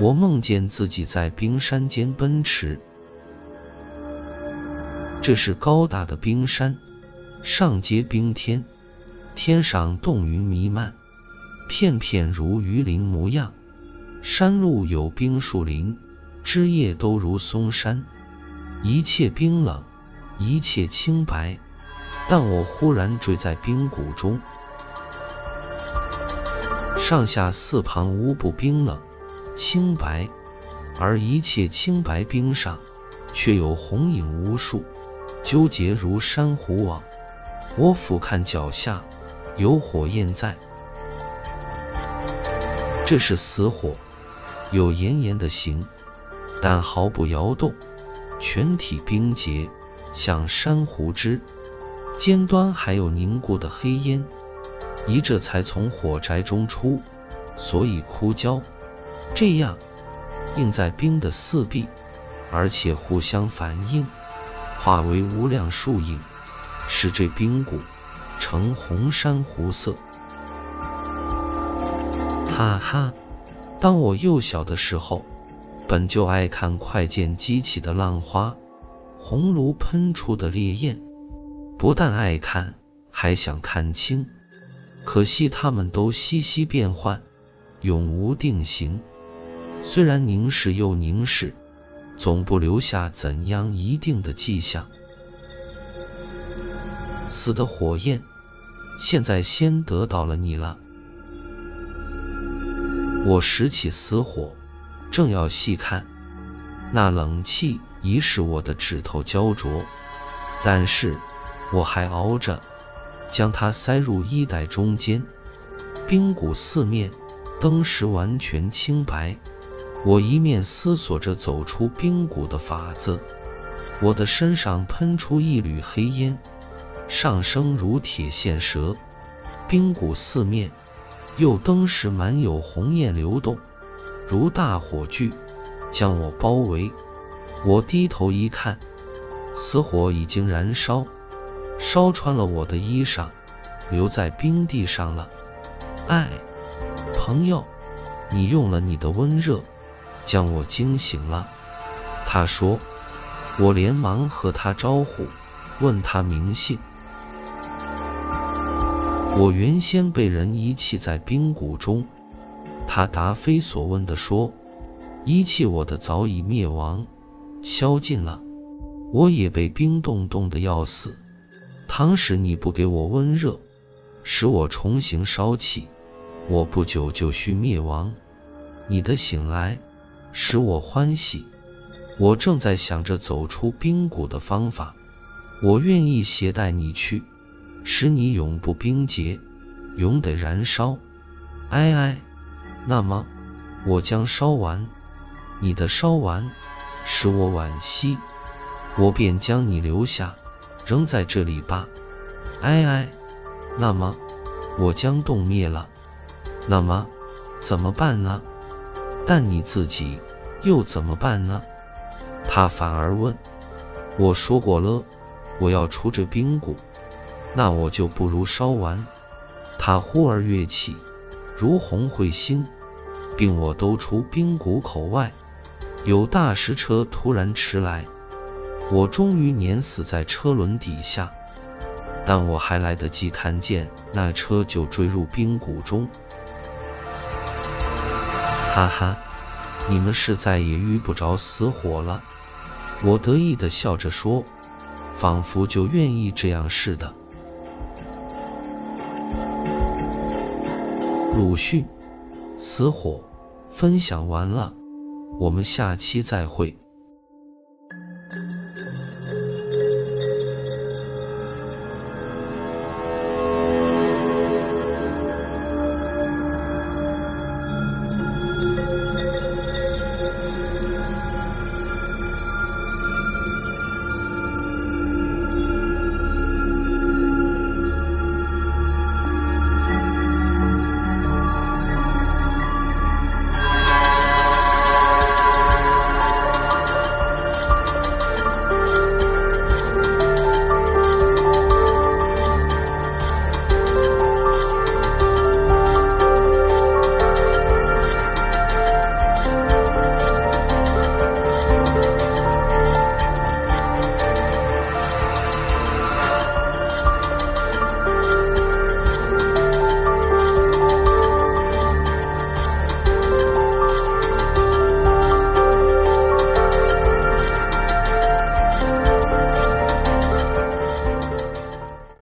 我梦见自己在冰山间奔驰。这是高大的冰山，上接冰天，天上冻云弥漫，片片如鱼鳞模样。山路有冰树林，枝叶都如松山，一切冰冷，一切清白。但我忽然坠在冰谷中，上下四旁无不冰冷、清白，而一切清白冰上，却有红影无数，纠结如珊瑚网。我俯瞰脚下，有火焰在，这是死火，有炎炎的形，但毫不摇动，全体冰结，像珊瑚枝。尖端还有凝固的黑烟，一这才从火宅中出，所以枯焦。这样映在冰的四壁，而且互相反应，化为无量树影，使这冰谷呈红珊瑚色。哈哈！当我幼小的时候，本就爱看快剑激起的浪花，红炉喷出的烈焰。不但爱看，还想看清。可惜他们都息息变幻，永无定形。虽然凝视又凝视，总不留下怎样一定的迹象。死的火焰，现在先得到了你了。我拾起死火，正要细看，那冷气已使我的指头焦灼，但是。我还熬着，将它塞入衣袋中间。冰谷四面，灯时完全清白。我一面思索着走出冰谷的法子，我的身上喷出一缕黑烟，上升如铁线蛇。冰谷四面，又登时满有红焰流动，如大火炬，将我包围。我低头一看，死火已经燃烧。烧穿了我的衣裳，留在冰地上了。哎，朋友，你用了你的温热，将我惊醒了。他说，我连忙和他招呼，问他名姓。我原先被人遗弃在冰谷中，他答非所问的说，遗弃我的早已灭亡，消尽了。我也被冰冻冻的要死。倘使你不给我温热，使我重新烧起，我不久就须灭亡。你的醒来使我欢喜。我正在想着走出冰谷的方法。我愿意携带你去，使你永不冰结，永得燃烧。哎哎，那么我将烧完，你的烧完使我惋惜，我便将你留下。扔在这里吧，哎哎，那么我将冻灭了，那么怎么办呢？但你自己又怎么办呢？他反而问。我说过了，我要出这冰谷，那我就不如烧完。他忽而跃起，如红彗星，并我都出冰谷口外，有大石车突然驰来。我终于碾死在车轮底下，但我还来得及看见那车就坠入冰谷中。哈哈，你们是再也遇不着死火了。我得意的笑着说，仿佛就愿意这样似的。鲁迅，死火，分享完了，我们下期再会。